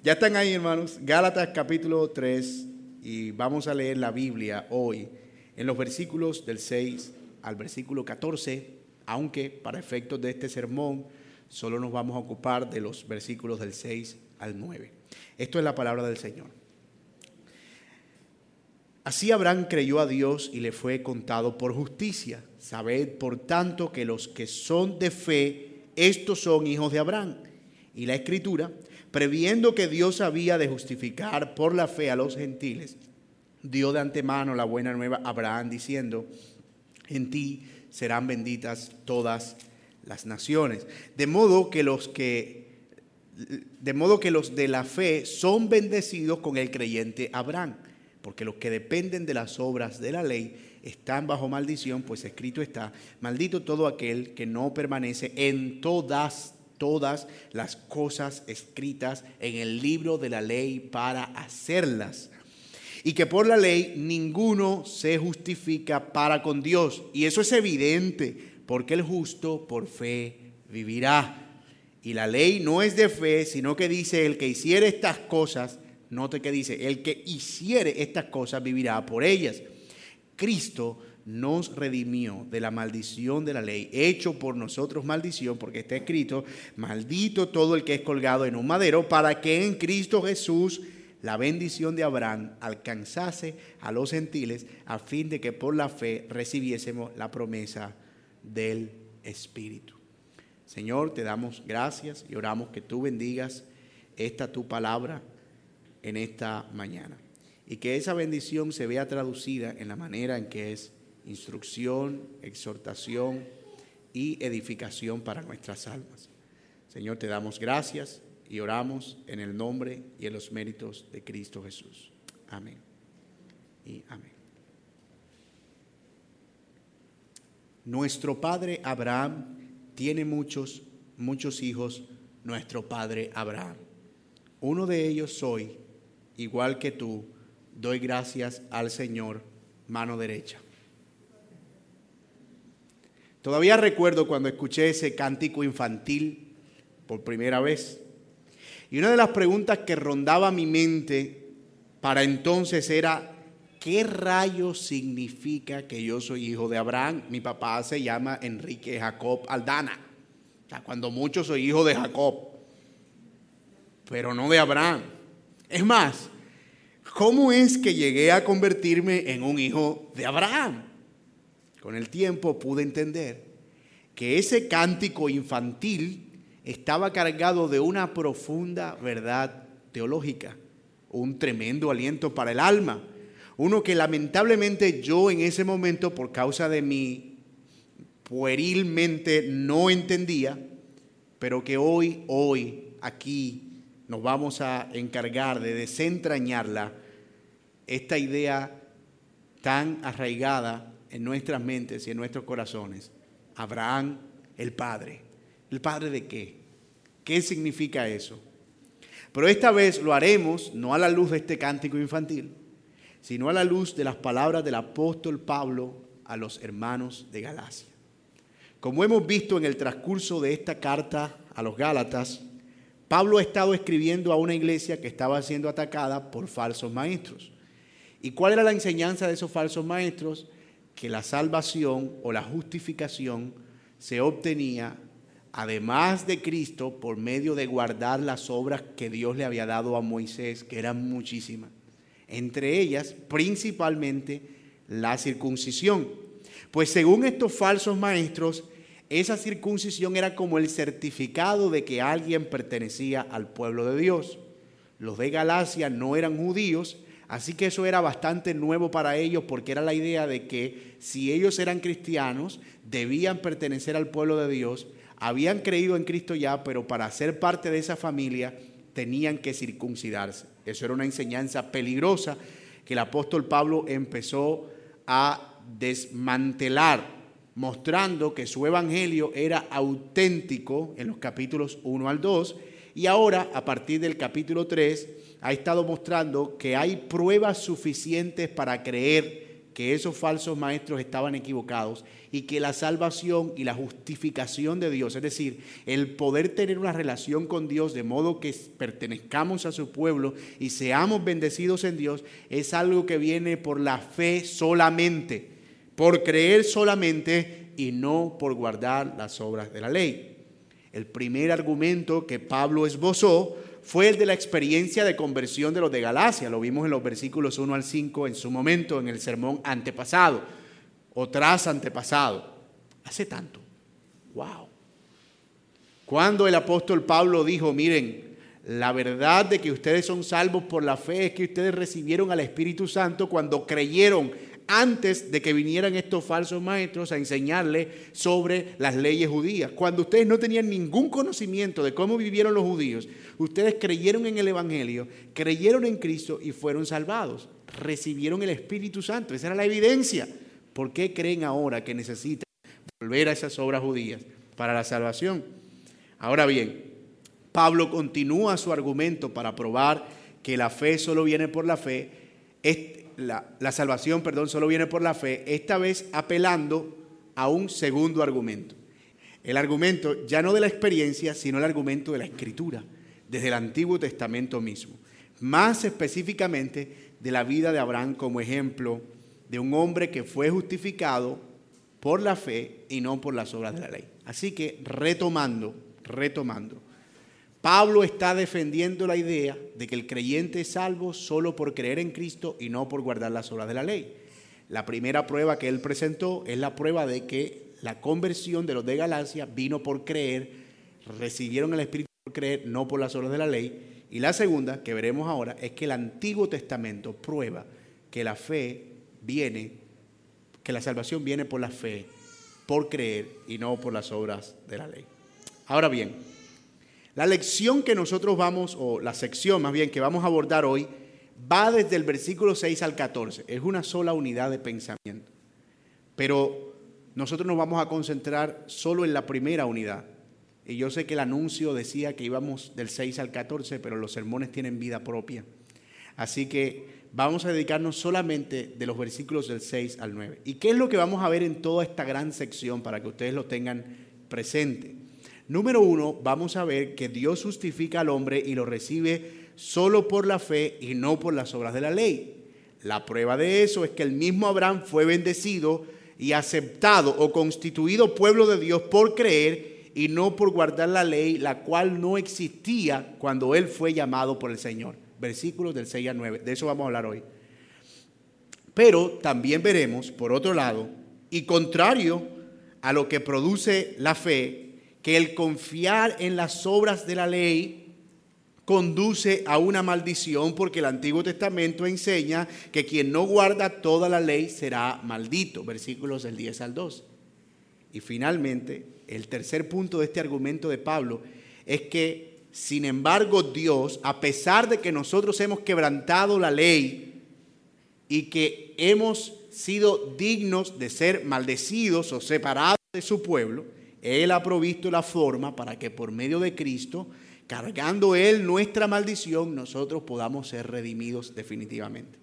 Ya están ahí, hermanos. Gálatas capítulo 3 y vamos a leer la Biblia hoy en los versículos del 6 al versículo 14, aunque para efectos de este sermón solo nos vamos a ocupar de los versículos del 6 al 9. Esto es la palabra del Señor. Así Abraham creyó a Dios y le fue contado por justicia. Sabed, por tanto, que los que son de fe, estos son hijos de Abraham. Y la escritura, previendo que Dios había de justificar por la fe a los gentiles, dio de antemano la buena nueva a Abraham diciendo, en ti serán benditas todas las naciones. De modo que los que de modo que los de la fe son bendecidos con el creyente Abraham, porque los que dependen de las obras de la ley están bajo maldición, pues escrito está, maldito todo aquel que no permanece en todas todas las cosas escritas en el libro de la ley para hacerlas. Y que por la ley ninguno se justifica para con Dios. Y eso es evidente, porque el justo por fe vivirá. Y la ley no es de fe, sino que dice el que hiciere estas cosas, note que dice, el que hiciere estas cosas vivirá por ellas. Cristo nos redimió de la maldición de la ley, hecho por nosotros maldición, porque está escrito, maldito todo el que es colgado en un madero, para que en Cristo Jesús la bendición de Abraham alcanzase a los gentiles, a fin de que por la fe recibiésemos la promesa del Espíritu. Señor, te damos gracias y oramos que tú bendigas esta tu palabra en esta mañana y que esa bendición se vea traducida en la manera en que es instrucción, exhortación y edificación para nuestras almas. Señor, te damos gracias y oramos en el nombre y en los méritos de Cristo Jesús. Amén. Y amén. Nuestro padre Abraham tiene muchos, muchos hijos, nuestro padre Abraham. Uno de ellos soy, igual que tú, doy gracias al Señor, mano derecha. Todavía recuerdo cuando escuché ese cántico infantil por primera vez. Y una de las preguntas que rondaba mi mente para entonces era, ¿qué rayo significa que yo soy hijo de Abraham? Mi papá se llama Enrique Jacob Aldana. O sea, cuando mucho soy hijo de Jacob, pero no de Abraham. Es más, ¿cómo es que llegué a convertirme en un hijo de Abraham? Con el tiempo pude entender que ese cántico infantil estaba cargado de una profunda verdad teológica, un tremendo aliento para el alma, uno que lamentablemente yo en ese momento, por causa de mi puerilmente no entendía, pero que hoy, hoy, aquí, nos vamos a encargar de desentrañarla, esta idea tan arraigada en nuestras mentes y en nuestros corazones. Abraham, el Padre. ¿El Padre de qué? ¿Qué significa eso? Pero esta vez lo haremos no a la luz de este cántico infantil, sino a la luz de las palabras del apóstol Pablo a los hermanos de Galacia. Como hemos visto en el transcurso de esta carta a los Gálatas, Pablo ha estado escribiendo a una iglesia que estaba siendo atacada por falsos maestros. ¿Y cuál era la enseñanza de esos falsos maestros? Que la salvación o la justificación se obtenía, además de Cristo, por medio de guardar las obras que Dios le había dado a Moisés, que eran muchísimas. Entre ellas, principalmente, la circuncisión. Pues según estos falsos maestros, esa circuncisión era como el certificado de que alguien pertenecía al pueblo de Dios. Los de Galacia no eran judíos, así que eso era bastante nuevo para ellos porque era la idea de que si ellos eran cristianos, debían pertenecer al pueblo de Dios, habían creído en Cristo ya, pero para ser parte de esa familia tenían que circuncidarse. Eso era una enseñanza peligrosa que el apóstol Pablo empezó a desmantelar mostrando que su evangelio era auténtico en los capítulos 1 al 2 y ahora a partir del capítulo 3 ha estado mostrando que hay pruebas suficientes para creer que esos falsos maestros estaban equivocados y que la salvación y la justificación de Dios, es decir, el poder tener una relación con Dios de modo que pertenezcamos a su pueblo y seamos bendecidos en Dios, es algo que viene por la fe solamente, por creer solamente y no por guardar las obras de la ley. El primer argumento que Pablo esbozó fue el de la experiencia de conversión de los de Galacia. Lo vimos en los versículos 1 al 5 en su momento, en el sermón antepasado o tras antepasado. Hace tanto. ¡Wow! Cuando el apóstol Pablo dijo, miren, la verdad de que ustedes son salvos por la fe es que ustedes recibieron al Espíritu Santo cuando creyeron antes de que vinieran estos falsos maestros a enseñarles sobre las leyes judías. Cuando ustedes no tenían ningún conocimiento de cómo vivieron los judíos, ustedes creyeron en el Evangelio, creyeron en Cristo y fueron salvados. Recibieron el Espíritu Santo. Esa era la evidencia. ¿Por qué creen ahora que necesitan volver a esas obras judías para la salvación? Ahora bien, Pablo continúa su argumento para probar que la fe solo viene por la fe la, salvación, perdón, solo viene por la fe, esta vez apelando a un segundo argumento. El argumento ya no de la experiencia, sino el argumento de la escritura, desde el Antiguo Testamento mismo. Más específicamente de la vida de Abraham como ejemplo de un hombre que fue justificado por la fe y no por las obras de la ley. Así que retomando, retomando, Pablo está defendiendo la idea de que el creyente es salvo solo por creer en Cristo y no por guardar las obras de la ley. La primera prueba que él presentó es la prueba de que la conversión de los de Galacia vino por creer, recibieron el Espíritu por creer, no por las obras de la ley. Y la segunda, que veremos ahora, es que el Antiguo Testamento prueba que la fe viene, que la salvación viene por la fe, por creer y no por las obras de la ley. Ahora bien, la lección que nosotros vamos, o la sección más bien que vamos a abordar hoy, va desde el versículo 6 al 14. Es una sola unidad de pensamiento. Pero nosotros nos vamos a concentrar solo en la primera unidad. Y yo sé que el anuncio decía que íbamos del 6 al 14, pero los sermones tienen vida propia. Así que vamos a dedicarnos solamente de los versículos del 6 al 9. ¿Y qué es lo que vamos a ver en toda esta gran sección para que ustedes lo tengan presente? Número uno, vamos a ver que Dios justifica al hombre y lo recibe solo por la fe y no por las obras de la ley. La prueba de eso es que el mismo Abraham fue bendecido y aceptado o constituido pueblo de Dios por creer y no por guardar la ley, la cual no existía cuando él fue llamado por el Señor. Versículos del 6 al 9, de eso vamos a hablar hoy. Pero también veremos, por otro lado, y contrario a lo que produce la fe, que el confiar en las obras de la ley conduce a una maldición porque el Antiguo Testamento enseña que quien no guarda toda la ley será maldito, versículos del 10 al 12. Y finalmente, el tercer punto de este argumento de Pablo es que, sin embargo, Dios, a pesar de que nosotros hemos quebrantado la ley y que hemos sido dignos de ser maldecidos o separados de su pueblo, él ha provisto la forma para que por medio de Cristo, cargando Él nuestra maldición, nosotros podamos ser redimidos definitivamente.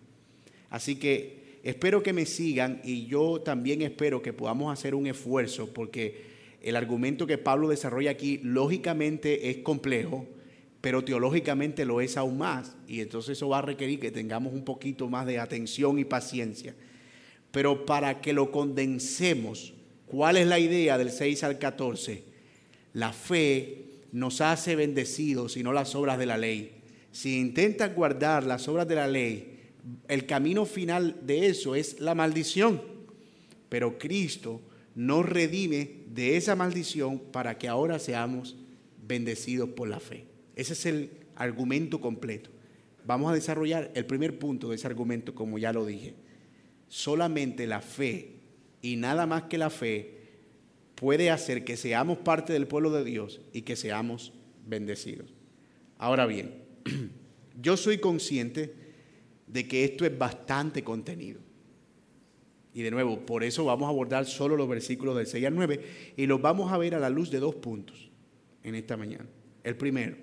Así que espero que me sigan y yo también espero que podamos hacer un esfuerzo porque el argumento que Pablo desarrolla aquí lógicamente es complejo, pero teológicamente lo es aún más. Y entonces eso va a requerir que tengamos un poquito más de atención y paciencia. Pero para que lo condensemos ¿Cuál es la idea del 6 al 14? La fe nos hace bendecidos y no las obras de la ley. Si intentas guardar las obras de la ley, el camino final de eso es la maldición. Pero Cristo nos redime de esa maldición para que ahora seamos bendecidos por la fe. Ese es el argumento completo. Vamos a desarrollar el primer punto de ese argumento, como ya lo dije. Solamente la fe y nada más que la fe puede hacer que seamos parte del pueblo de Dios y que seamos bendecidos. Ahora bien, yo soy consciente de que esto es bastante contenido. Y de nuevo, por eso vamos a abordar solo los versículos del 6 al 9 y los vamos a ver a la luz de dos puntos en esta mañana. El primero,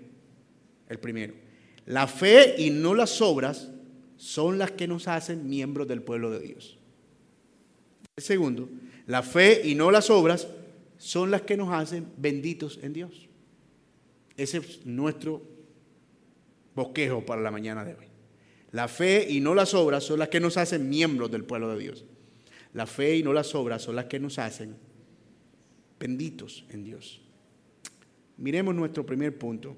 el primero, la fe y no las obras son las que nos hacen miembros del pueblo de Dios. El segundo, la fe y no las obras son las que nos hacen benditos en Dios. Ese es nuestro bosquejo para la mañana de hoy. La fe y no las obras son las que nos hacen miembros del pueblo de Dios. La fe y no las obras son las que nos hacen benditos en Dios. Miremos nuestro primer punto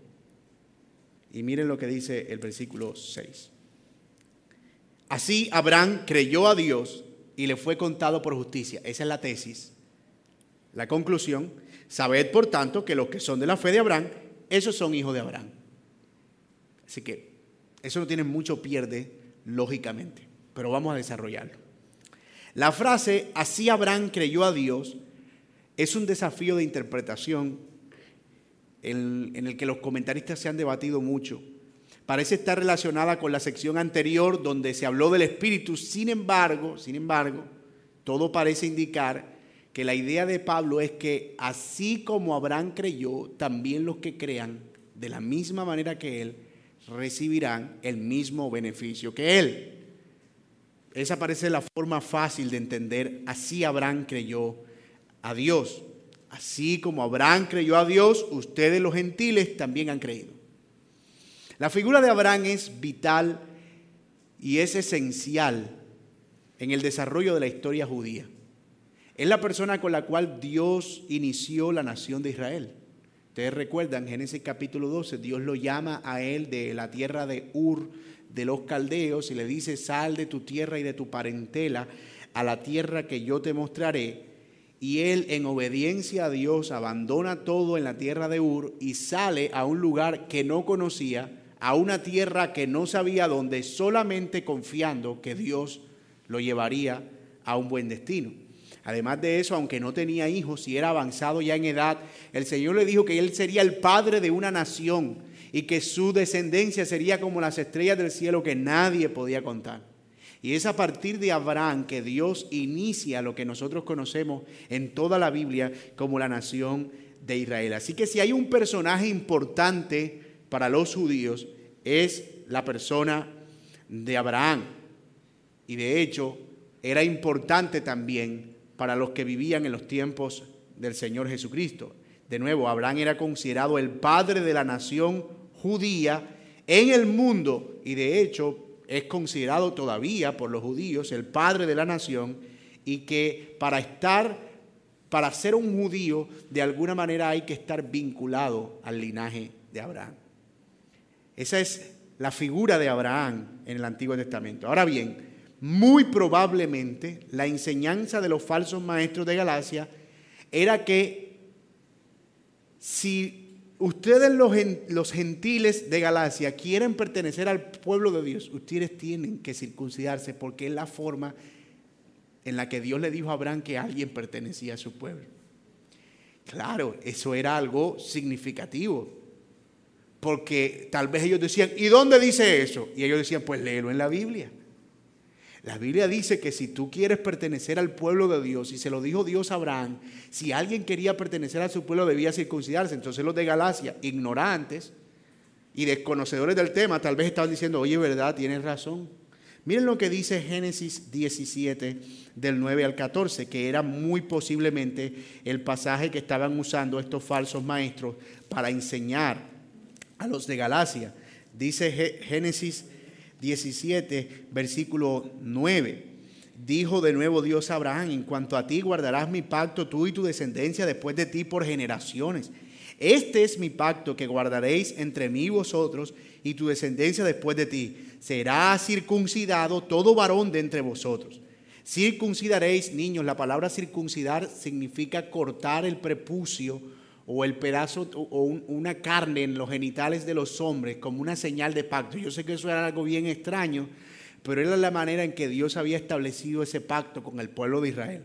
y miren lo que dice el versículo 6. Así Abraham creyó a Dios y le fue contado por justicia. Esa es la tesis. La conclusión, sabed por tanto que los que son de la fe de Abraham, esos son hijos de Abraham. Así que eso no tiene mucho pierde lógicamente, pero vamos a desarrollarlo. La frase, así Abraham creyó a Dios, es un desafío de interpretación en, el que los comentaristas se han debatido mucho. Parece estar relacionada con la sección anterior donde se habló del Espíritu. Sin embargo, sin embargo, todo parece indicar que la idea de Pablo es que así como Abraham creyó, también los que crean de la misma manera que él recibirán el mismo beneficio que él. Esa parece la forma fácil de entender, así Abraham creyó a Dios. Así como Abraham creyó a Dios, ustedes los gentiles también han creído. La figura de Abraham es vital y es esencial en el desarrollo de la historia judía. Es la persona con la cual Dios inició la nación de Israel. Ustedes recuerdan, Génesis capítulo 12, Dios lo llama a él de la tierra de Ur, de los caldeos, y le dice, sal de tu tierra y de tu parentela a la tierra que yo te mostraré y él en obediencia a Dios abandona todo en la tierra de Ur y sale a un lugar que no conocía, a una tierra que no sabía dónde, solamente confiando que Dios lo llevaría a un buen destino. Además de eso, aunque no tenía hijos y era avanzado ya en edad, el Señor le dijo que él sería el padre de una nación y que su descendencia sería como las estrellas del cielo que nadie podía contar. Y es a partir de Abraham que Dios inicia lo que nosotros conocemos en toda la Biblia como la nación de Israel. Así que si hay un personaje importante para los judíos, es la persona de Abraham. Y de hecho, era importante también para los que vivían en los tiempos del Señor Jesucristo. De nuevo, Abraham era considerado el padre de la nación judía en el mundo y de hecho es considerado todavía por los judíos el padre de la nación y que para estar, para ser un judío, de alguna manera hay que estar vinculado al linaje de Abraham. Esa es la figura de Abraham en el Antiguo Testamento. Ahora bien, muy probablemente la enseñanza de los falsos maestros de Galacia era que si ustedes los, gentiles de Galacia quieren pertenecer al pueblo de Dios, ustedes tienen que circuncidarse porque es la forma en la que Dios le dijo a Abraham que alguien pertenecía a su pueblo. Claro, eso era algo significativo, porque tal vez ellos decían, ¿y dónde dice eso? Y ellos decían, pues léelo en la Biblia. La Biblia dice que si tú quieres pertenecer al pueblo de Dios, y se lo dijo Dios a Abraham, si alguien quería pertenecer a su pueblo debía circuncidarse. Entonces los de Galacia, ignorantes y desconocedores del tema, tal vez estaban diciendo, oye, ¿verdad? Tienes razón. Miren lo que dice Génesis 17 del 9 al 14, que era muy posiblemente el pasaje que estaban usando estos falsos maestros para enseñar a los de Galacia. Dice Génesis 17, versículo 9. Dijo de nuevo Dios a Abraham, en cuanto a ti guardarás mi pacto, tú y tu descendencia después de ti por generaciones. Este es mi pacto que guardaréis entre mí vosotros y tu descendencia después de ti. Será circuncidado todo varón de entre vosotros. Circuncidaréis, niños, la palabra circuncidar significa cortar el prepucio o el pedazo o una carne en los genitales de los hombres como una señal de pacto. Yo sé que eso era algo bien extraño, pero era la manera en que Dios había establecido ese pacto con el pueblo de Israel.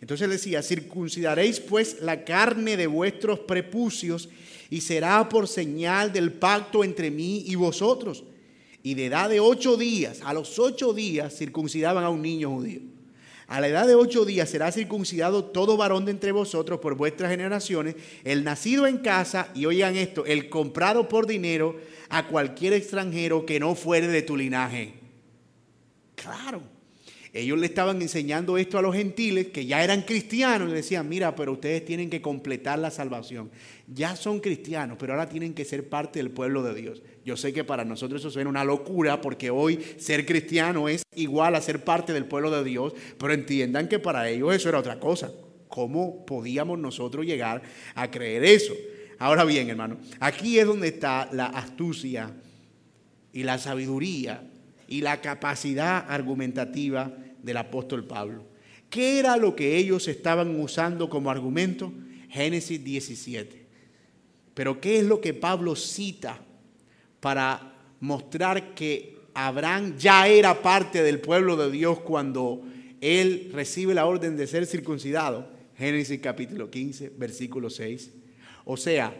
Entonces decía, circuncidaréis pues la carne de vuestros prepucios y será por señal del pacto entre mí y vosotros. Y de edad de ocho días, a los ocho días circuncidaban a un niño judío. A la edad de ocho días será circuncidado todo varón de entre vosotros por vuestras generaciones, el nacido en casa, y oigan esto, el comprado por dinero a cualquier extranjero que no fuere de tu linaje. Claro, ellos le estaban enseñando esto a los gentiles que ya eran cristianos. Le decían, mira, pero ustedes tienen que completar la salvación. Ya son cristianos, pero ahora tienen que ser parte del pueblo de Dios. Yo sé que para nosotros eso suena una locura porque hoy ser cristiano es igual a ser parte del pueblo de Dios, pero entiendan que para ellos eso era otra cosa. ¿Cómo podíamos nosotros llegar a creer eso? Ahora bien, hermano, aquí es donde está la astucia y la sabiduría y la capacidad argumentativa del apóstol Pablo. ¿Qué era lo que ellos estaban usando como argumento? Génesis 17. Pero ¿qué es lo que Pablo cita para mostrar que Abraham ya era parte del pueblo de Dios cuando él recibe la orden de ser circuncidado? Génesis capítulo 15, versículo 6. O sea,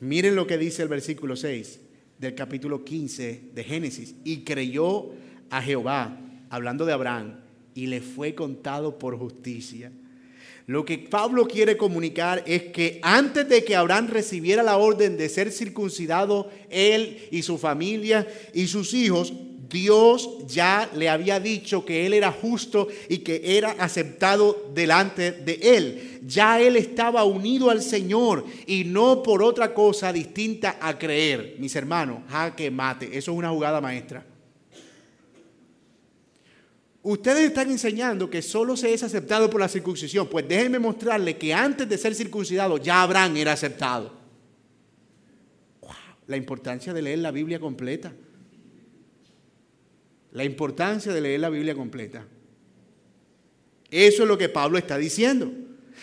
miren lo que dice el versículo 6 del capítulo 15 de Génesis. Y creyó a Jehová, hablando de Abraham, y le fue contado por justicia. Lo que Pablo quiere comunicar es que antes de que Abraham recibiera la orden de ser circuncidado, él y su familia y sus hijos, Dios ya le había dicho que él era justo y que era aceptado delante de él. Ya él estaba unido al Señor y no por otra cosa distinta a creer. Mis hermanos, jaque mate, eso es una jugada maestra. Ustedes están enseñando que solo se es aceptado por la circuncisión. Pues déjenme mostrarle que antes de ser circuncidado ya Abraham era aceptado. La importancia de leer la Biblia completa la importancia de leer la Biblia completa. Eso es lo que Pablo está diciendo.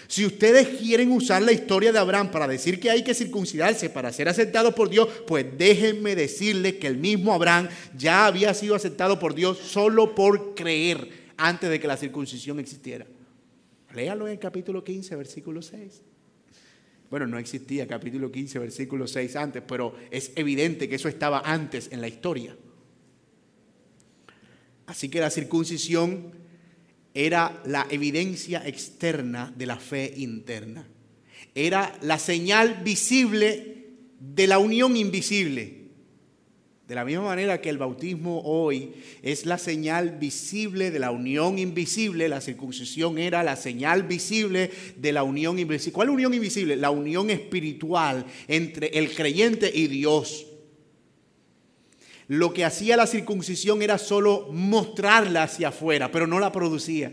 Si ustedes quieren usar la historia de Abraham para decir que hay que circuncidarse para ser aceptado por Dios, pues déjenme decirles que el mismo Abraham ya había sido aceptado por Dios solo por creer antes de que la circuncisión existiera. Léalo en el capítulo 15, versículo 6. Bueno, no existía capítulo 15, versículo 6 antes, pero es evidente que eso estaba antes en la historia. Así que la circuncisión era la evidencia externa de la fe interna. Era la señal visible de la unión invisible. De la misma manera que el bautismo hoy es la señal visible de la unión invisible, la circuncisión era la señal visible de la unión invisible. ¿Cuál unión invisible? La unión espiritual entre el creyente y Dios. Lo que hacía la circuncisión era solo mostrarla hacia afuera, pero no la producía.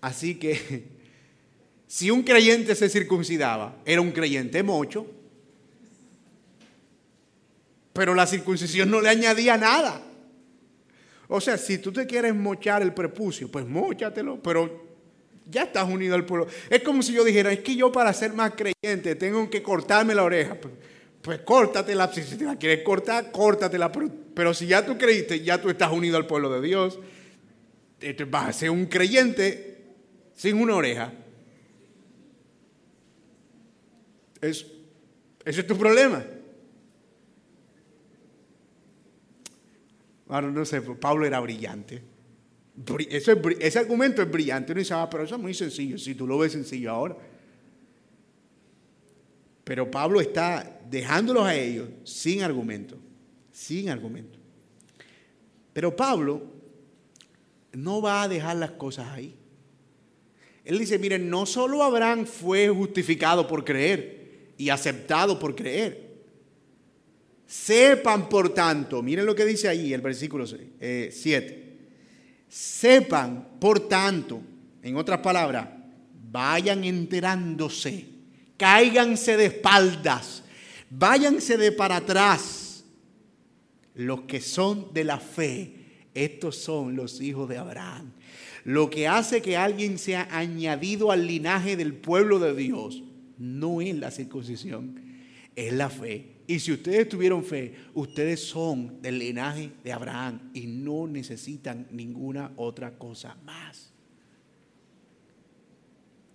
Así que si un creyente se circuncidaba, era un creyente mocho, pero la circuncisión no le añadía nada. O sea, si tú te quieres mochar el prepucio, pues mochatelo, pero ya estás unido al pueblo. Es como si yo dijera, es que yo para ser más creyente tengo que cortarme la oreja pues córtatela, si te la quieres cortar, córtatela, pero, pero si ya tú creíste, ya tú estás unido al pueblo de Dios, vas a ser un creyente sin una oreja. Es, ese es tu problema. Ahora no sé, Pablo era brillante. ese argumento es brillante. Uno dice, ah, pero eso es muy sencillo. Si tú lo ves sencillo ahora. Pero Pablo está dejándolos a ellos sin argumento, sin argumento. Pero Pablo no va a dejar las cosas ahí. Él dice, miren, no solo Abraham fue justificado por creer y aceptado por creer. Sepan, por tanto, miren lo que dice ahí el versículo 7. Eh, Sepan, por tanto, en otras palabras, vayan enterándose cáiganse de espaldas, váyanse de para atrás. Los que son de la fe, estos son los hijos de Abraham. Lo que hace que alguien sea añadido al linaje del pueblo de Dios no es la circuncisión, es la fe. Y si ustedes tuvieron fe, ustedes son del linaje de Abraham y no necesitan ninguna otra cosa más.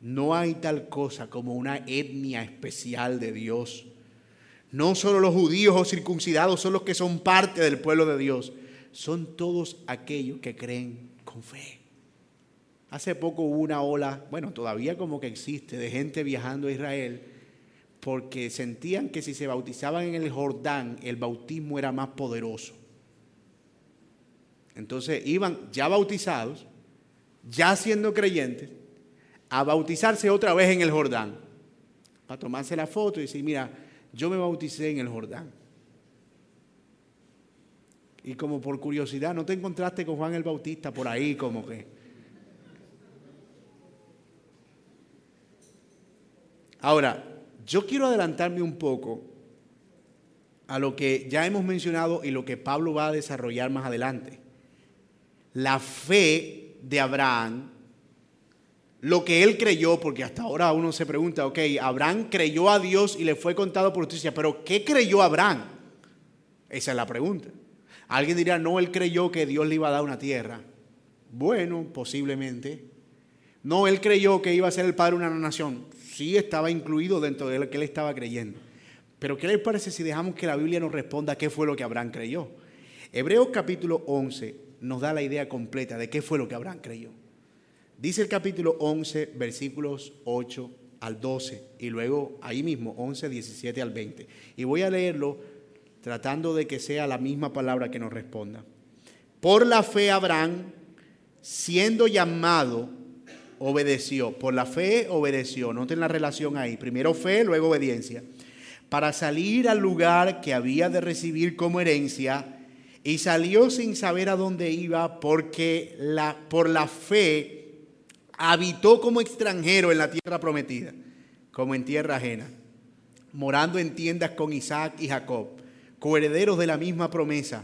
No hay tal cosa como una etnia especial de Dios. No solo los judíos o circuncidados son los que son parte del pueblo de Dios, son todos aquellos que creen con fe. Hace poco hubo una ola, bueno, todavía como que existe, de gente viajando a Israel porque sentían que si se bautizaban en el Jordán, el bautismo era más poderoso. Entonces iban ya bautizados, ya siendo creyentes, a bautizarse otra vez en el Jordán, para tomarse la foto y decir, mira, yo me bauticé en el Jordán. Y como por curiosidad, ¿no te encontraste con Juan el Bautista por ahí como que? Ahora, yo quiero adelantarme un poco a lo que ya hemos mencionado y lo que Pablo va a desarrollar más adelante. La fe de Abraham, lo que él creyó, porque hasta ahora uno se pregunta, ok, Abraham creyó a Dios y le fue contado por justicia, pero ¿qué creyó Abraham? Esa es la pregunta. Alguien dirá, no, él creyó que Dios le iba a dar una tierra. Bueno, posiblemente. No, él creyó que iba a ser el padre de una nación. Sí estaba incluido dentro de lo que él estaba creyendo. Pero ¿qué les parece si dejamos que la Biblia nos responda qué fue lo que Abraham creyó? Hebreos capítulo 11 nos da la idea completa de qué fue lo que Abraham creyó. Dice el capítulo 11, versículos 8 al 12, y luego ahí mismo 11, 17 al 20. Y voy a leerlo tratando de que sea la misma palabra que nos responda. Por la fe Abraham, siendo llamado, obedeció. Por la fe obedeció. Noten la relación ahí. Primero fe, luego obediencia. Para salir al lugar que había de recibir como herencia y salió sin saber a dónde iba porque la, por la fe habitó como extranjero en la tierra prometida, como en tierra ajena, morando en tiendas con Isaac y Jacob coherederos de la misma promesa,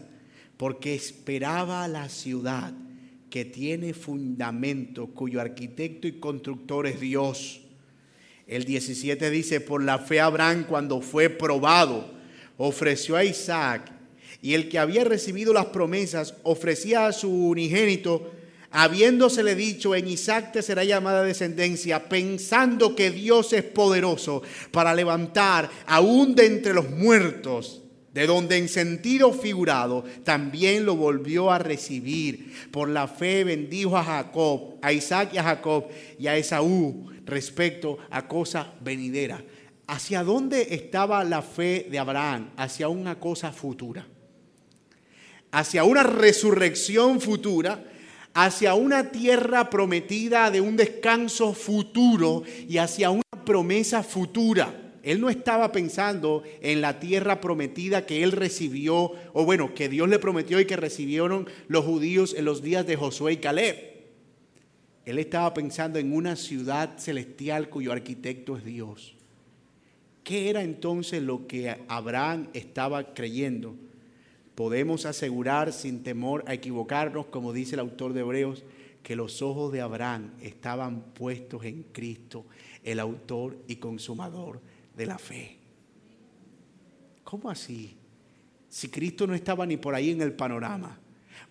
porque esperaba la ciudad que tiene fundamento, cuyo arquitecto y constructor es Dios. El 17 dice, por la fe Abraham cuando fue probado, ofreció a Isaac, y el que había recibido las promesas ofrecía a su unigénito, habiéndosele dicho, en Isaac te será llamada descendencia, pensando que Dios es poderoso para levantar aún de entre los muertos de donde en sentido figurado también lo volvió a recibir. Por la fe bendijo a Jacob, a Isaac y a Jacob y a Esaú respecto a cosa venidera. ¿Hacia dónde estaba la fe de Abraham? Hacia una cosa futura. Hacia una resurrección futura, hacia una tierra prometida de un descanso futuro y hacia una promesa futura. Él no estaba pensando en la tierra prometida que él recibió, o bueno, que Dios le prometió y que recibieron los judíos en los días de Josué y Caleb. Él estaba pensando en una ciudad celestial cuyo arquitecto es Dios. ¿Qué era entonces lo que Abraham estaba creyendo? Podemos asegurar sin temor a equivocarnos, como dice el autor de Hebreos, que los ojos de Abraham estaban puestos en Cristo, el autor y consumador de la fe. ¿Cómo así? Si Cristo no estaba ni por ahí en el panorama.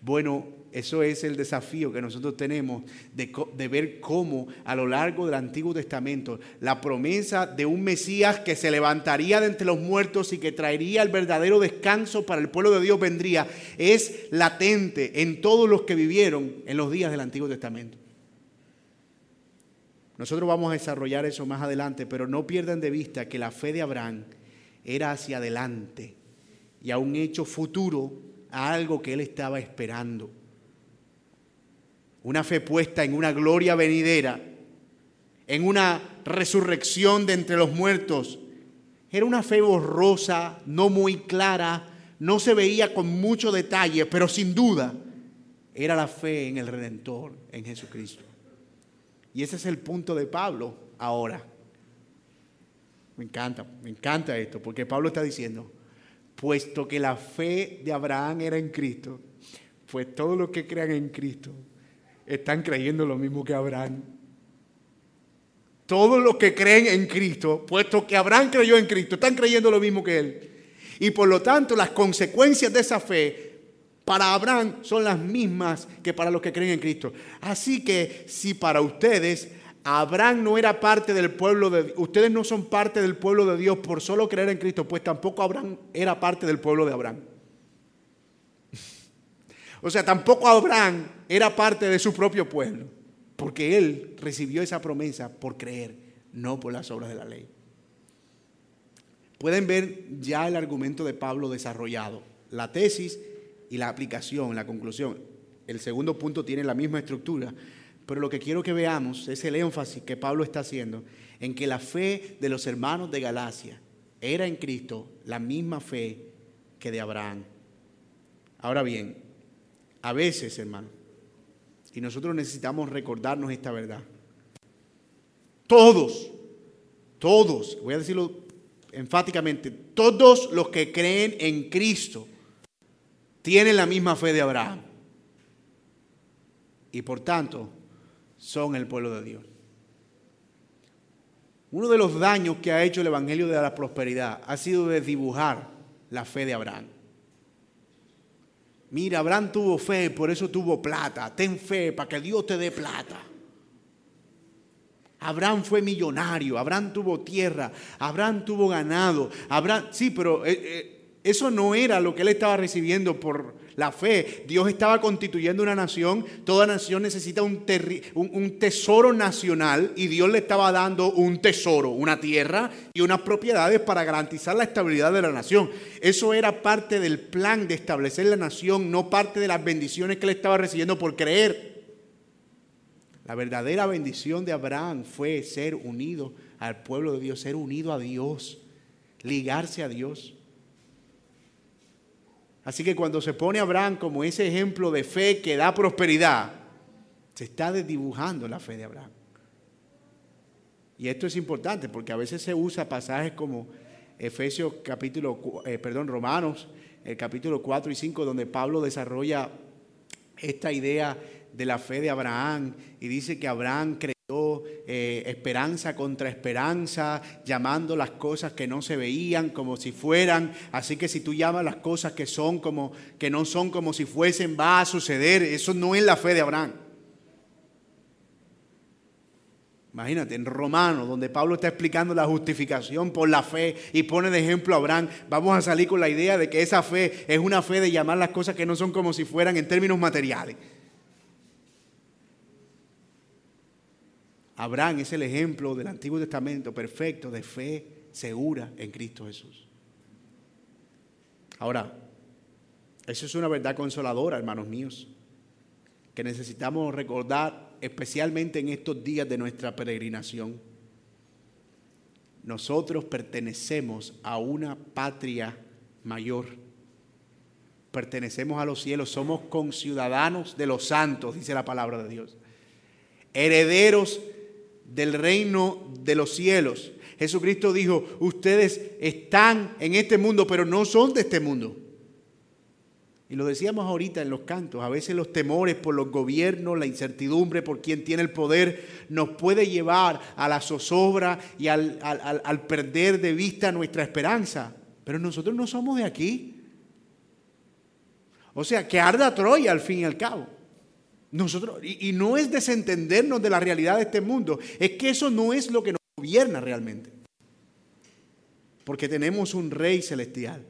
Bueno, eso es el desafío que nosotros tenemos de, ver cómo a lo largo del Antiguo Testamento la promesa de un Mesías que se levantaría de entre los muertos y que traería el verdadero descanso para el pueblo de Dios vendría, es latente en todos los que vivieron en los días del Antiguo Testamento. Nosotros vamos a desarrollar eso más adelante, pero no pierdan de vista que la fe de Abraham era hacia adelante y a un hecho futuro, algo que él estaba esperando. Una fe puesta en una gloria venidera, en una resurrección de entre los muertos. Era una fe borrosa, no muy clara, no se veía con mucho detalle, pero sin duda era la fe en el Redentor, en Jesucristo. Y ese es el punto de Pablo ahora. Me encanta, me encanta esto, porque Pablo está diciendo, puesto que la fe de Abraham era en Cristo, pues todos los que crean en Cristo están creyendo lo mismo que Abraham. Todos los que creen en Cristo, puesto que Abraham creyó en Cristo, están creyendo lo mismo que él. Y por lo tanto, las consecuencias de esa fe para Abraham son las mismas que para los que creen en Cristo. Así que si para ustedes Abraham no era parte del pueblo de ustedes no son parte del pueblo de Dios por solo creer en Cristo, pues tampoco Abraham era parte del pueblo de Abraham. O sea, tampoco Abraham era parte de su propio pueblo, porque él recibió esa promesa por creer, no por las obras de la ley. Pueden ver ya el argumento de Pablo desarrollado. La tesis y la aplicación, la conclusión. el segundo punto tiene la misma estructura, pero lo que quiero que veamos es el énfasis que Pablo está haciendo en que la fe de los hermanos de Galacia era en Cristo la misma fe que de Abraham. Ahora bien, a veces, hermano, y nosotros necesitamos recordarnos esta verdad, todos, todos, voy a decirlo enfáticamente, todos los que creen en Cristo tienen la misma fe de Abraham. Y por tanto, son el pueblo de Dios. Uno de los daños que ha hecho el Evangelio de la Prosperidad ha sido desdibujar la fe de Abraham. Mira, Abraham tuvo fe, por eso tuvo plata. Ten fe para que Dios te dé plata. Abraham fue millonario, Abraham tuvo tierra, Abraham tuvo ganado, Abraham, sí, pero eh, eh, eso no era lo que él estaba recibiendo por la fe. Dios estaba constituyendo una nación, toda nación necesita un, tesoro nacional y Dios le estaba dando un tesoro, una tierra y unas propiedades para garantizar la estabilidad de la nación. Eso era parte del plan de establecer la nación, no parte de las bendiciones que él estaba recibiendo por creer. La verdadera bendición de Abraham fue ser unido al pueblo de Dios, ser unido a Dios, ligarse a Dios. Así que cuando se pone Abraham como ese ejemplo de fe que da prosperidad, se está desdibujando la fe de Abraham. Y esto es importante porque a veces se usa pasajes como Efesios capítulo, eh, perdón, Romanos, el capítulo 4 y 5, donde Pablo desarrolla esta idea de la fe de Abraham y dice que Abraham creó eh, esperanza contra esperanza, llamando las cosas que no se veían como si fueran. Así que si tú llamas las cosas que son como que no son como si fuesen, va a suceder. Eso no es la fe de Abraham. Imagínate, en Romanos, donde Pablo está explicando la justificación por la fe y pone de ejemplo a Abraham, vamos a salir con la idea de que esa fe es una fe de llamar las cosas que no son como si fueran en términos materiales. Abraham es el ejemplo del Antiguo Testamento perfecto de fe segura en Cristo Jesús. Ahora, eso es una verdad consoladora, hermanos míos, que necesitamos recordar especialmente en estos días de nuestra peregrinación. Nosotros pertenecemos a una patria mayor. Pertenecemos a los cielos, somos conciudadanos de los santos, dice la palabra de Dios. Herederos del reino de los cielos. Jesucristo dijo, ustedes están en este mundo, pero no son de este mundo. Y lo decíamos ahorita en los cantos, a veces los temores por los gobiernos, la incertidumbre por quien tiene el poder, nos puede llevar a la zozobra y al, al perder de vista nuestra esperanza. Pero nosotros no somos de aquí. O sea, que arda Troya al fin y al cabo. Nosotros, y, no es desentendernos de la realidad de este mundo, es que eso no es lo que nos gobierna realmente. Porque tenemos un rey celestial.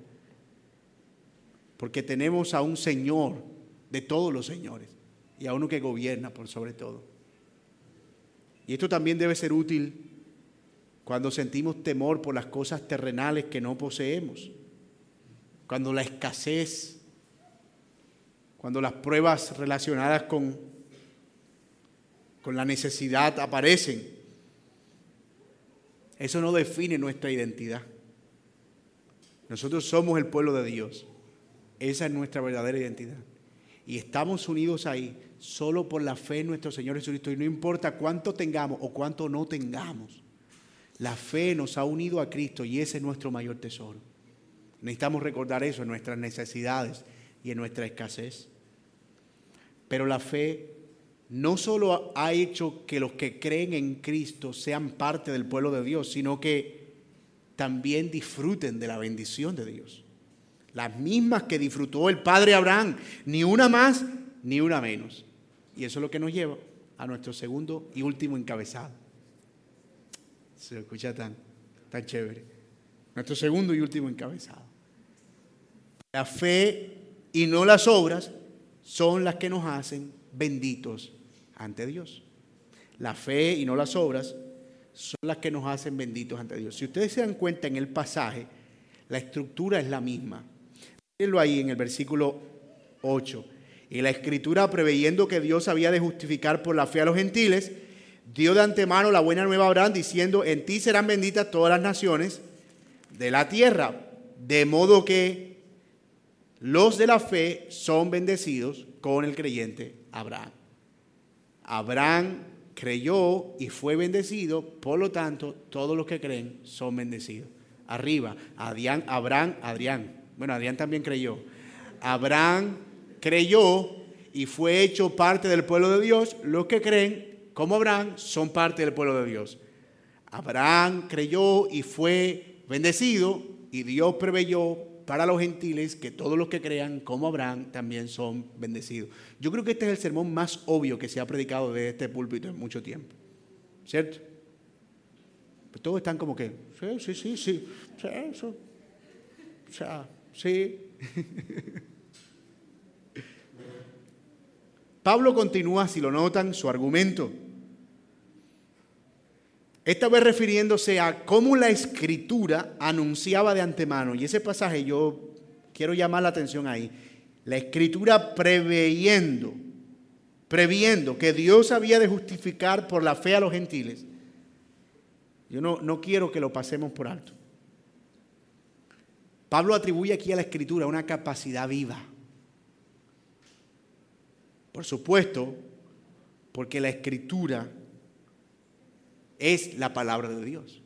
Porque tenemos a un Señor de todos los señores y a uno que gobierna por sobre todo. Y esto también debe ser útil cuando sentimos temor por las cosas terrenales que no poseemos, cuando la escasez cuando las pruebas relacionadas con, con la necesidad aparecen. Eso no define nuestra identidad. Nosotros somos el pueblo de Dios. Esa es nuestra verdadera identidad. Y estamos unidos ahí solo por la fe en nuestro Señor Jesucristo. Y no importa cuánto tengamos o cuánto no tengamos. La fe nos ha unido a Cristo y ese es nuestro mayor tesoro. Necesitamos recordar eso en nuestras necesidades y en nuestra escasez. Pero la fe no solo ha hecho que los que creen en Cristo sean parte del pueblo de Dios, sino que también disfruten de la bendición de Dios. Las mismas que disfrutó el padre Abraham, ni una más ni una menos. Y eso es lo que nos lleva a nuestro segundo y último encabezado. Se escucha tan, tan chévere. Nuestro segundo y último encabezado. La fe y no las obras son las que nos hacen benditos ante Dios. La fe y no las obras son las que nos hacen benditos ante Dios. Si ustedes se dan cuenta en el pasaje, la estructura es la misma. Mírenlo ahí en el versículo 8. Y la escritura, preveyendo que Dios había de justificar por la fe a los gentiles, dio de antemano la buena nueva a Abraham diciendo, en ti serán benditas todas las naciones de la tierra. De modo que los de la fe son bendecidos con el creyente Abraham. Abraham creyó y fue bendecido, por lo tanto, todos los que creen son bendecidos. Arriba, Adrián, Abraham, Adrián. Bueno, Adrián también creyó. Abraham creyó y fue hecho parte del pueblo de Dios. Los que creen, como Abraham, son parte del pueblo de Dios. Abraham creyó y fue bendecido y Dios preveyó para los gentiles que todos los que crean como Abraham también son bendecidos. Yo creo que este es el sermón más obvio que se ha predicado de este púlpito en mucho tiempo. ¿Cierto? Pues todos están como que, sí, sí, sí, sí, sí, eso. O sea, sí. Pablo continúa, si lo notan, su argumento. Esta vez refiriéndose a cómo la escritura anunciaba de antemano. Y ese pasaje yo quiero llamar la atención ahí. La escritura preveyendo, previendo que Dios había de justificar por la fe a los gentiles. Yo no, no quiero que lo pasemos por alto. Pablo atribuye aquí a la escritura una capacidad viva. Por supuesto, porque la escritura es la palabra de Dios.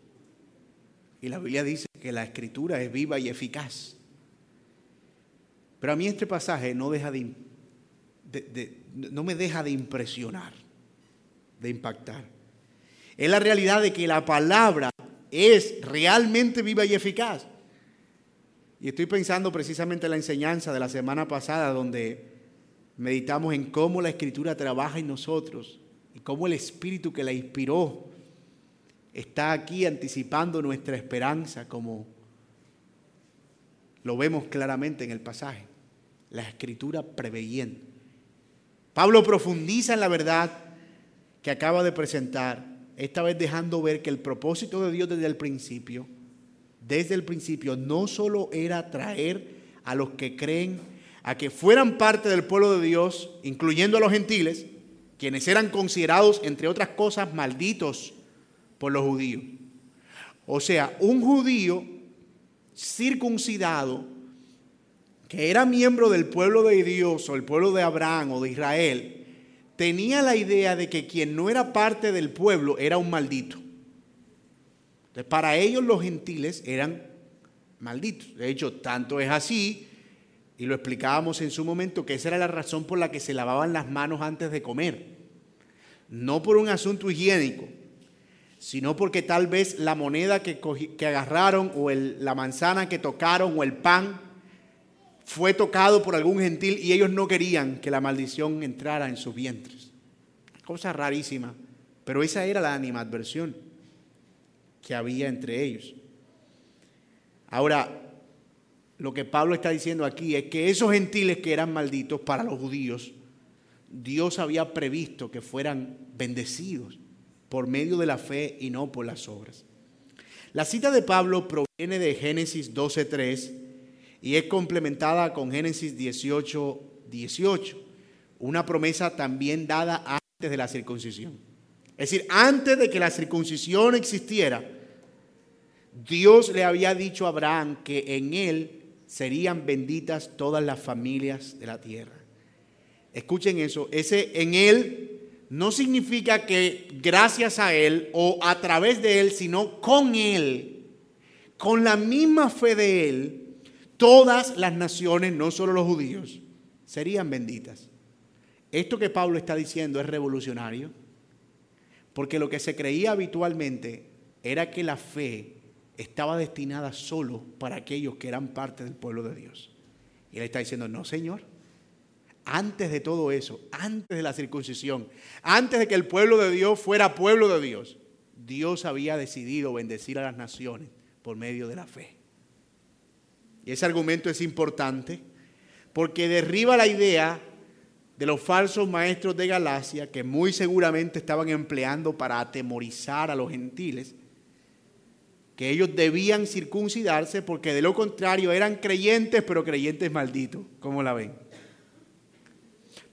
Y la Biblia dice que la escritura es viva y eficaz. Pero a mí este pasaje no, deja de, no me deja de impresionar, de impactar. Es la realidad de que la palabra es realmente viva y eficaz. Y estoy pensando precisamente en la enseñanza de la semana pasada donde meditamos en cómo la escritura trabaja en nosotros y cómo el espíritu que la inspiró está aquí anticipando nuestra esperanza como lo vemos claramente en el pasaje. La escritura preveyendo. Pablo profundiza en la verdad que acaba de presentar, esta vez dejando ver que el propósito de Dios desde el principio, desde el principio, no solo era traer a los que creen a que fueran parte del pueblo de Dios, incluyendo a los gentiles, quienes eran considerados, entre otras cosas, malditos por los judíos. O sea, un judío circuncidado que era miembro del pueblo de Dios o el pueblo de Abraham o de Israel, tenía la idea de que quien no era parte del pueblo era un maldito. Entonces, para ellos los gentiles eran malditos. De hecho, tanto es así, y lo explicábamos en su momento, que esa era la razón por la que se lavaban las manos antes de comer. No por un asunto higiénico, sino porque tal vez la moneda que, agarraron o la manzana que tocaron o el pan fue tocado por algún gentil y ellos no querían que la maldición entrara en sus vientres. Cosa rarísima, pero esa era la animadversión que había entre ellos. Ahora, lo que Pablo está diciendo aquí es que esos gentiles que eran malditos para los judíos, Dios había previsto que fueran bendecidos por medio de la fe y no por las obras. La cita de Pablo proviene de Génesis 12.3 y es complementada con Génesis 18.18, una promesa también dada antes de la circuncisión. Es decir, antes de que la circuncisión existiera, Dios le había dicho a Abraham que en él serían benditas todas las familias de la tierra. Escuchen eso, ese en él no significa que gracias a Él o a través de Él, sino con Él, con la misma fe de Él, todas las naciones, no solo los judíos, serían benditas. Esto que Pablo está diciendo es revolucionario, porque lo que se creía habitualmente era que la fe estaba destinada solo para aquellos que eran parte del pueblo de Dios. Y él está diciendo, no, Señor, antes de todo eso, antes de la circuncisión, antes de que el pueblo de Dios fuera pueblo de Dios, Dios había decidido bendecir a las naciones por medio de la fe. Y ese argumento es importante porque derriba la idea de los falsos maestros de Galacia que muy seguramente estaban empleando para atemorizar a los gentiles, que ellos debían circuncidarse porque de lo contrario eran creyentes, pero creyentes malditos, como la ven.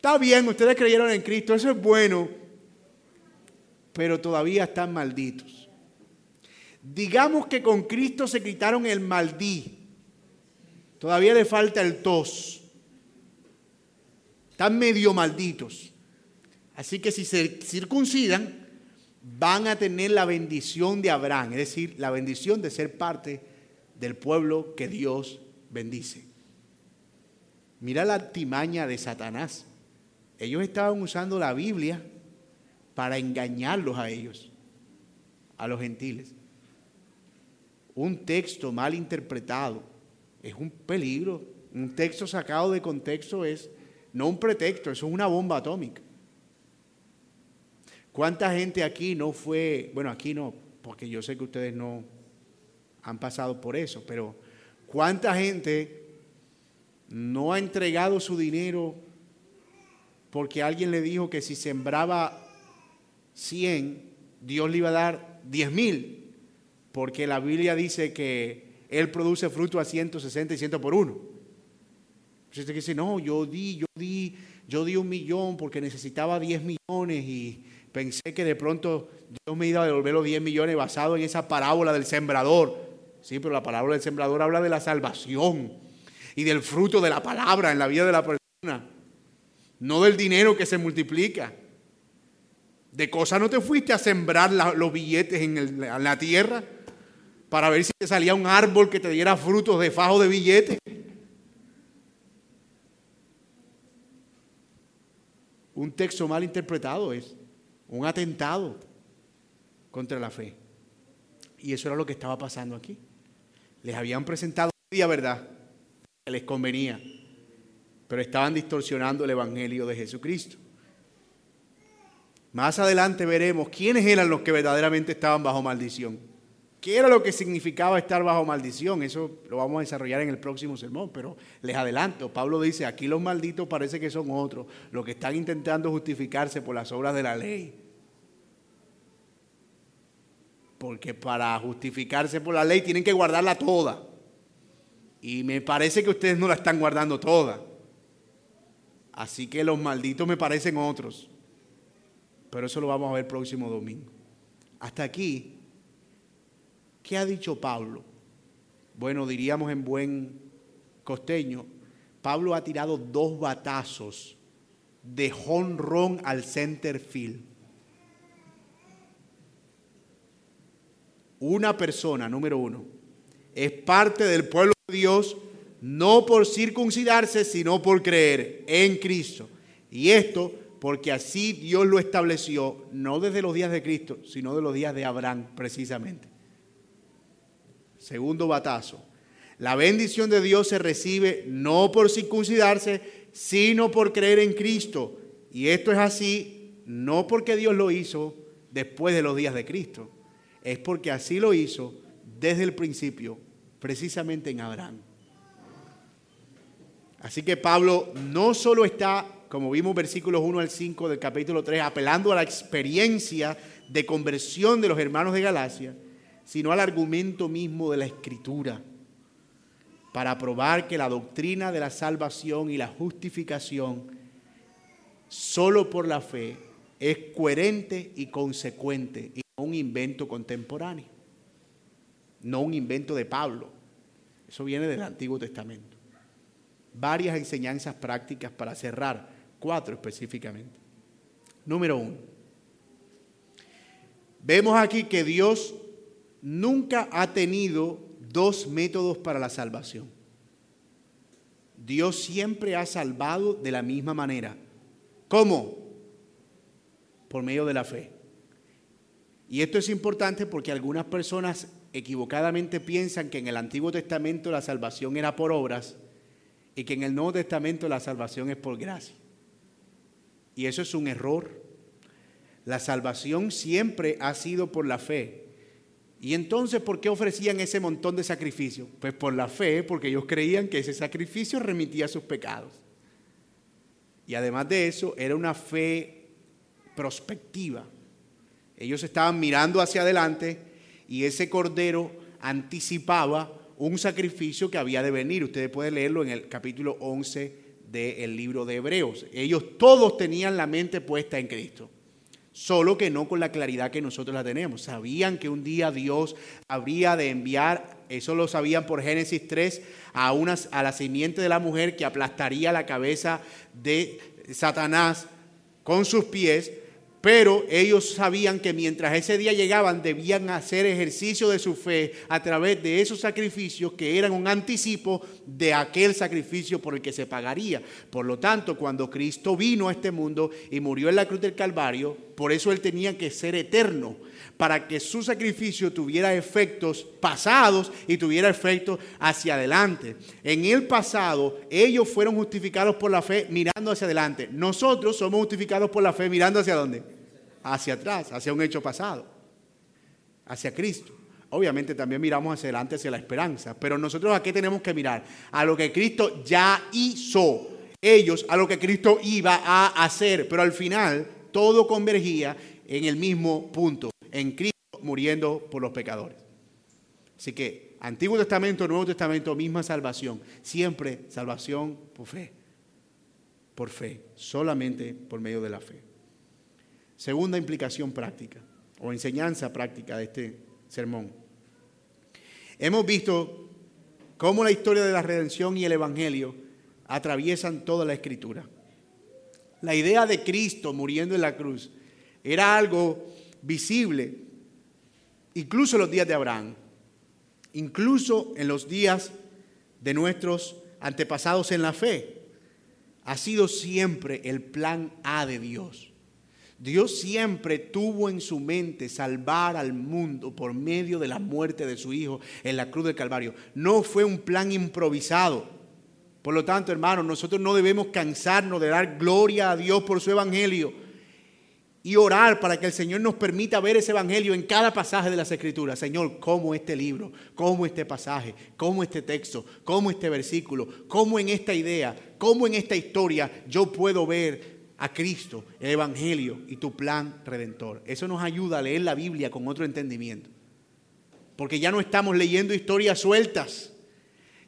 Está bien, ustedes creyeron en Cristo, eso es bueno, pero todavía están malditos. Digamos que con Cristo se quitaron el maldí. Todavía le falta el tos. Están medio malditos. Así que si se circuncidan, van a tener la bendición de Abraham, es decir, la bendición de ser parte del pueblo que Dios bendice. Mira la artimaña de Satanás. Ellos estaban usando la Biblia para engañarlos a ellos, a los gentiles. Un texto mal interpretado es un peligro. Un texto sacado de contexto es no un pretexto, eso es una bomba atómica. ¿Cuánta gente aquí no fue, bueno, aquí no, porque yo sé que ustedes no han pasado por eso, pero ¿cuánta gente no ha entregado su dinero porque alguien le dijo que si sembraba 100, Dios le iba a dar 10 mil? Porque la Biblia dice que Él produce fruto a 160 y 100 por uno. Entonces usted dice, no, yo di, yo di, yo di un millón porque necesitaba 10 millones y Pensé que de pronto Dios me iba a devolver los 10 millones basado en esa parábola del sembrador. Sí, pero la parábola del sembrador habla de la salvación y del fruto de la palabra en la vida de la persona. No del dinero que se multiplica. De cosas no te fuiste a sembrar los billetes en, en la tierra para ver si te salía un árbol que te diera frutos de fajo de billetes. Un texto mal interpretado es un atentado contra la fe. Y eso era lo que estaba pasando aquí. Les habían presentado media verdad que les convenía, pero estaban distorsionando el Evangelio de Jesucristo. Más adelante veremos quiénes eran los que verdaderamente estaban bajo maldición. ¿Qué era lo que significaba estar bajo maldición? Eso lo vamos a desarrollar en el próximo sermón, pero les adelanto, Pablo dice, aquí los malditos parece que son otros, los que están intentando justificarse por las obras de la ley porque para justificarse por la ley tienen que guardarla toda. Y me parece que ustedes no la están guardando toda. Así que los malditos me parecen otros. Pero eso lo vamos a ver el próximo domingo. Hasta aquí, ¿qué ha dicho Pablo? Bueno, diríamos en buen costeño, Pablo ha tirado dos batazos de jonrón al center field. una persona, número uno, es parte del pueblo de Dios no por circuncidarse, sino por creer en Cristo. Y esto porque así Dios lo estableció, no desde los días de Cristo, sino de los días de Abraham, precisamente. Segundo batazo. La bendición de Dios se recibe no por circuncidarse, sino por creer en Cristo. Y esto es así, no porque Dios lo hizo después de los días de Cristo, es porque así lo hizo desde el principio, precisamente en Abraham. Así que Pablo no solo está, como vimos versículos 1 al 5 del capítulo 3, apelando a la experiencia de conversión de los hermanos de Galacia, sino al argumento mismo de la escritura, para probar que la doctrina de la salvación y la justificación solo por la fe es coherente y consecuente un invento contemporáneo, no un invento de Pablo. Eso viene del Antiguo Testamento. Varias enseñanzas prácticas para cerrar, cuatro específicamente. Número uno, vemos aquí que Dios nunca ha tenido dos métodos para la salvación. Dios siempre ha salvado de la misma manera. ¿Cómo? Por medio de la fe. Y esto es importante porque algunas personas equivocadamente piensan que en el Antiguo Testamento la salvación era por obras y que en el Nuevo Testamento la salvación es por gracia. Y eso es un error. La salvación siempre ha sido por la fe. Y entonces, ¿por qué ofrecían ese montón de sacrificios? Pues por la fe, porque ellos creían que ese sacrificio remitía sus pecados. Y además de eso, era una fe prospectiva. Ellos estaban mirando hacia adelante y ese cordero anticipaba un sacrificio que había de venir. Ustedes pueden leerlo en el capítulo 11 del libro de Hebreos. Ellos todos tenían la mente puesta en Cristo, solo que no con la claridad que nosotros la tenemos. Sabían que un día Dios habría de enviar, eso lo sabían por Génesis 3, a, unas, a la simiente de la mujer que aplastaría la cabeza de Satanás con sus pies, pero ellos sabían que mientras ese día llegaban debían hacer ejercicio de su fe a través de esos sacrificios que eran un anticipo de aquel sacrificio por el que se pagaría. Por lo tanto, cuando Cristo vino a este mundo y murió en la cruz del Calvario, por eso él tenía que ser eterno para que su sacrificio tuviera efectos pasados y tuviera efectos hacia adelante. En el pasado, ellos fueron justificados por la fe mirando hacia adelante. Nosotros somos justificados por la fe mirando hacia dónde? Hacia atrás, hacia un hecho pasado, hacia Cristo. Obviamente también miramos hacia adelante, hacia la esperanza. Pero nosotros a qué tenemos que mirar? A lo que Cristo ya hizo. Ellos a lo que Cristo iba a hacer. Pero al final todo convergía en el mismo punto en Cristo muriendo por los pecadores. Así que Antiguo Testamento, Nuevo Testamento, misma salvación. Siempre salvación por fe. Por fe, solamente por medio de la fe. Segunda implicación práctica o enseñanza práctica de este sermón. Hemos visto cómo la historia de la redención y el Evangelio atraviesan toda la escritura. La idea de Cristo muriendo en la cruz era algo visible, incluso en los días de Abraham, incluso en los días de nuestros antepasados en la fe. Ha sido siempre el plan A de Dios. Dios siempre tuvo en su mente salvar al mundo por medio de la muerte de su Hijo en la cruz del Calvario. No fue un plan improvisado. Por lo tanto, hermanos, nosotros no debemos cansarnos de dar gloria a Dios por su Evangelio y orar para que el Señor nos permita ver ese evangelio en cada pasaje de las Escrituras. Señor, cómo este libro, cómo este pasaje, cómo este texto, cómo este versículo, cómo en esta idea, cómo en esta historia yo puedo ver a Cristo, el evangelio y tu plan redentor. Eso nos ayuda a leer la Biblia con otro entendimiento. Porque ya no estamos leyendo historias sueltas.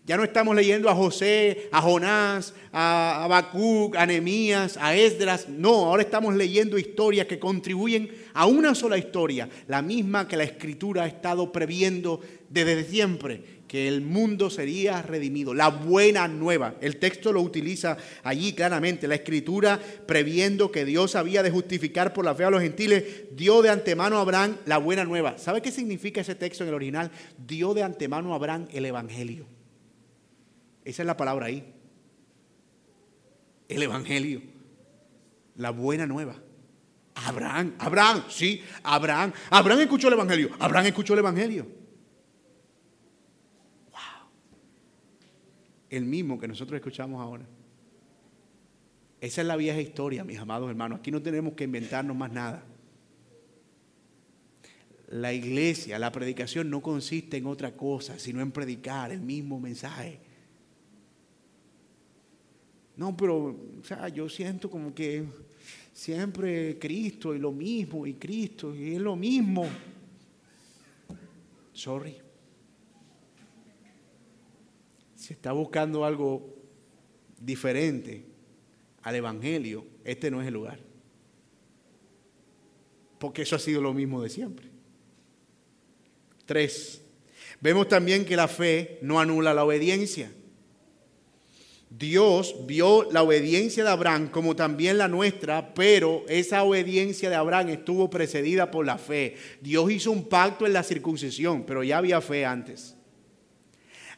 Ya no estamos leyendo a José, a Jonás, a Habacuc, a Nehemías, a Esdras. No, ahora estamos leyendo historias que contribuyen a una sola historia, la misma que la Escritura ha estado previendo desde siempre, que el mundo sería redimido. La buena nueva. El texto lo utiliza allí claramente. La Escritura previendo que Dios había de justificar por la fe a los gentiles, dio de antemano a Abraham la buena nueva. ¿Sabe qué significa ese texto en el original? Dio de antemano a Abraham el Evangelio. Esa es la palabra ahí. El Evangelio. La buena nueva. Abraham, Abraham, sí, Abraham. Abraham escuchó el Evangelio. Abraham escuchó el Evangelio. Wow. El mismo que nosotros escuchamos ahora. Esa es la vieja historia, mis amados hermanos. Aquí no tenemos que inventarnos más nada. La iglesia, la predicación no consiste en otra cosa, sino en predicar el mismo mensaje. No, pero, o sea, yo siento como que siempre Cristo y lo mismo, y Cristo, y es lo mismo. Sorry. Si está buscando algo diferente al Evangelio, este no es el lugar. Porque eso ha sido lo mismo de siempre. Tres. Vemos también que la fe no anula la obediencia. Dios vio la obediencia de Abraham como también la nuestra, pero esa obediencia de Abraham estuvo precedida por la fe. Dios hizo un pacto en la circuncisión, pero ya había fe antes.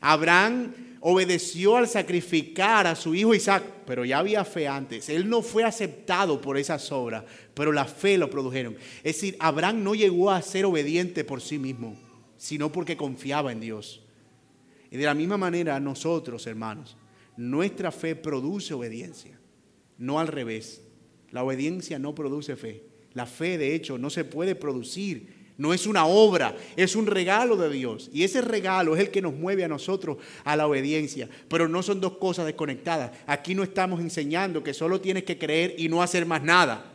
Abraham obedeció al sacrificar a su hijo Isaac, pero ya había fe antes. Él no fue aceptado por esas obras, pero la fe lo produjeron. Es decir, Abraham no llegó a ser obediente por sí mismo, sino porque confiaba en Dios. Y de la misma manera nosotros, hermanos, nuestra fe produce obediencia, no al revés. La obediencia no produce fe. La fe, de hecho, no se puede producir. No es una obra, es un regalo de Dios. Y ese regalo es el que nos mueve a nosotros a la obediencia. Pero no son dos cosas desconectadas. Aquí no estamos enseñando que solo tienes que creer y no hacer más nada.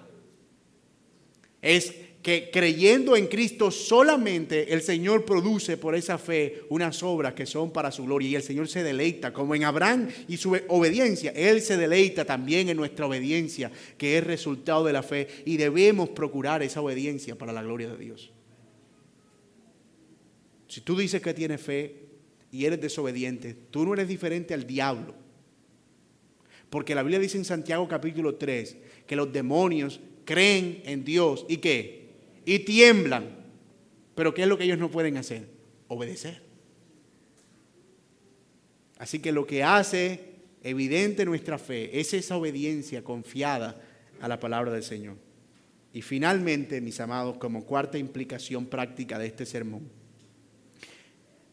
Es que creyendo en Cristo solamente el Señor produce por esa fe unas obras que son para su gloria y el Señor se deleita, como en Abraham y su obediencia, Él se deleita también en nuestra obediencia, que es resultado de la fe y debemos procurar esa obediencia para la gloria de Dios. Si tú dices que tienes fe y eres desobediente, tú no eres diferente al diablo. Porque la Biblia dice en Santiago capítulo 3 que los demonios creen en Dios y qué? Y tiemblan. Pero ¿qué es lo que ellos no pueden hacer? Obedecer. Así que lo que hace evidente nuestra fe es esa obediencia confiada a la palabra del Señor. Y finalmente, mis amados, como cuarta implicación práctica de este sermón,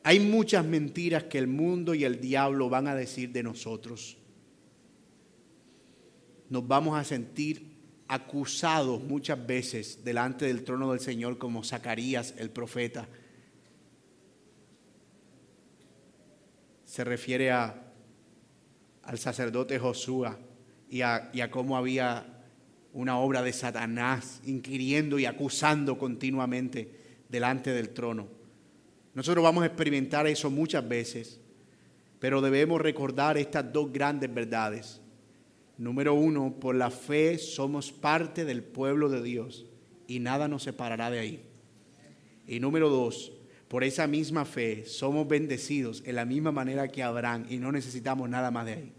hay muchas mentiras que el mundo y el diablo van a decir de nosotros. Nos vamos a sentir acusados muchas veces delante del trono del Señor como Zacarías el profeta. Se refiere a, al sacerdote Josué y a, y a cómo había una obra de Satanás inquiriendo y acusando continuamente delante del trono. Nosotros vamos a experimentar eso muchas veces, pero debemos recordar estas dos grandes verdades. Número uno, por la fe somos parte del pueblo de Dios y nada nos separará de ahí. Y número dos, por esa misma fe somos bendecidos en la misma manera que Abraham y no necesitamos nada más de ahí.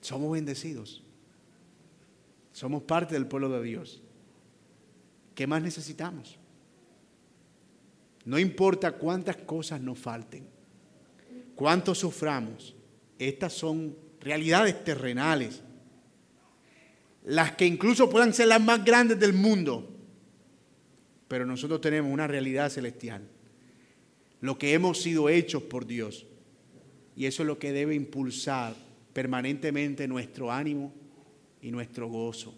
Somos bendecidos. Somos parte del pueblo de Dios. ¿Qué más necesitamos? No importa cuántas cosas nos falten cuánto suframos, estas son realidades terrenales, las que incluso puedan ser las más grandes del mundo, pero nosotros tenemos una realidad celestial, lo que hemos sido hechos por Dios, y eso es lo que debe impulsar permanentemente nuestro ánimo y nuestro gozo.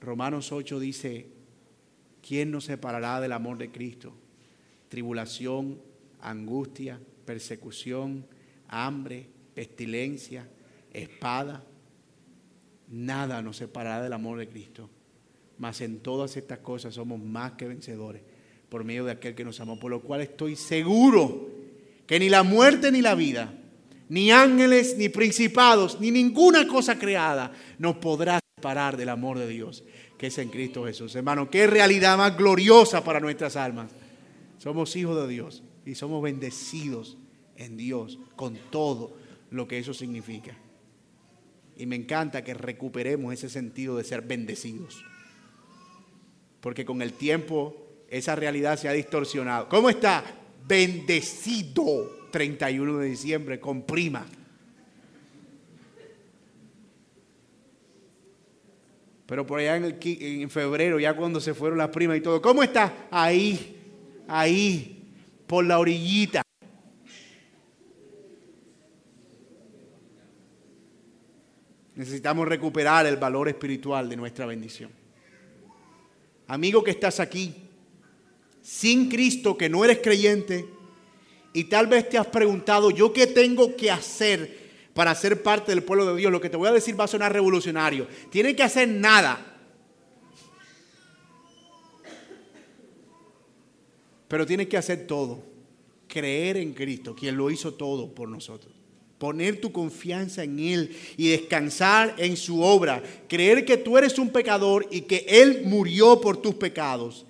Romanos 8 dice, ¿quién nos separará del amor de Cristo? Tribulación, angustia, persecución, hambre, pestilencia, espada. Nada nos separará del amor de Cristo. Mas en todas estas cosas somos más que vencedores por medio de aquel que nos amó. Por lo cual estoy seguro que ni la muerte ni la vida, ni ángeles, ni principados, ni ninguna cosa creada nos podrá separar del amor de Dios que es en Cristo Jesús. Hermano, qué realidad más gloriosa para nuestras almas. Somos hijos de Dios y somos bendecidos en Dios con todo lo que eso significa. Y me encanta que recuperemos ese sentido de ser bendecidos. Porque con el tiempo esa realidad se ha distorsionado. ¿Cómo está? Bendecido 31 de diciembre con prima. Pero por allá en, febrero, ya cuando se fueron las primas y todo, ¿cómo está? Ahí, ahí, por la orillita. Necesitamos recuperar el valor espiritual de nuestra bendición. Amigo que estás aquí, sin Cristo, que no eres creyente, y tal vez te has preguntado, ¿yo qué tengo que hacer para ser parte del pueblo de Dios? Lo que te voy a decir va a sonar revolucionario. Tienes que hacer nada. Pero tienes que hacer todo. Creer en Cristo, quien lo hizo todo por nosotros. Poner tu confianza en Él y descansar en su obra. Creer que tú eres un pecador y que Él murió por tus pecados.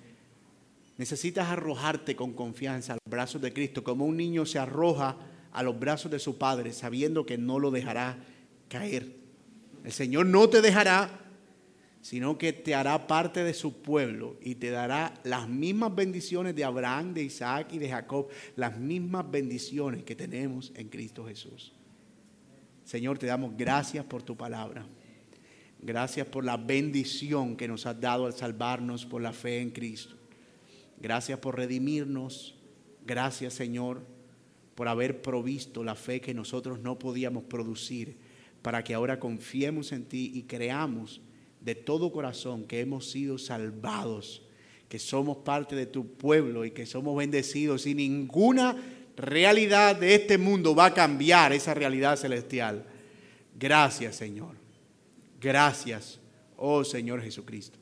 Necesitas arrojarte con confianza a los brazos de Cristo, como un niño se arroja a los brazos de su padre, sabiendo que no lo dejará caer. El Señor no te dejará sino que te hará parte de su pueblo y te dará las mismas bendiciones de Abraham, de Isaac y de Jacob, las mismas bendiciones que tenemos en Cristo Jesús. Señor, te damos gracias por tu palabra. Gracias por la bendición que nos has dado al salvarnos por la fe en Cristo. Gracias por redimirnos. Gracias, Señor, por haber provisto la fe que nosotros no podíamos producir, para que ahora confiemos en ti y creamos de todo corazón que hemos sido salvados, que somos parte de tu pueblo y que somos bendecidos y ninguna realidad de este mundo va a cambiar esa realidad celestial. Gracias Señor. Gracias, Oh Señor Jesucristo,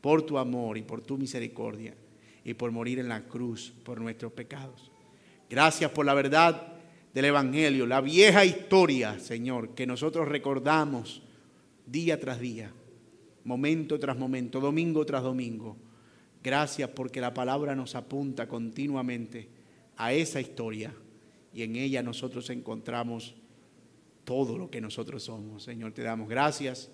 por tu amor y por tu misericordia y por morir en la cruz por nuestros pecados. Gracias por la verdad del Evangelio, la vieja historia, Señor, que nosotros recordamos día tras día, momento tras momento, domingo tras domingo. Gracias porque la palabra nos apunta continuamente a esa historia y en ella nosotros encontramos todo lo que nosotros somos. Señor, te damos gracias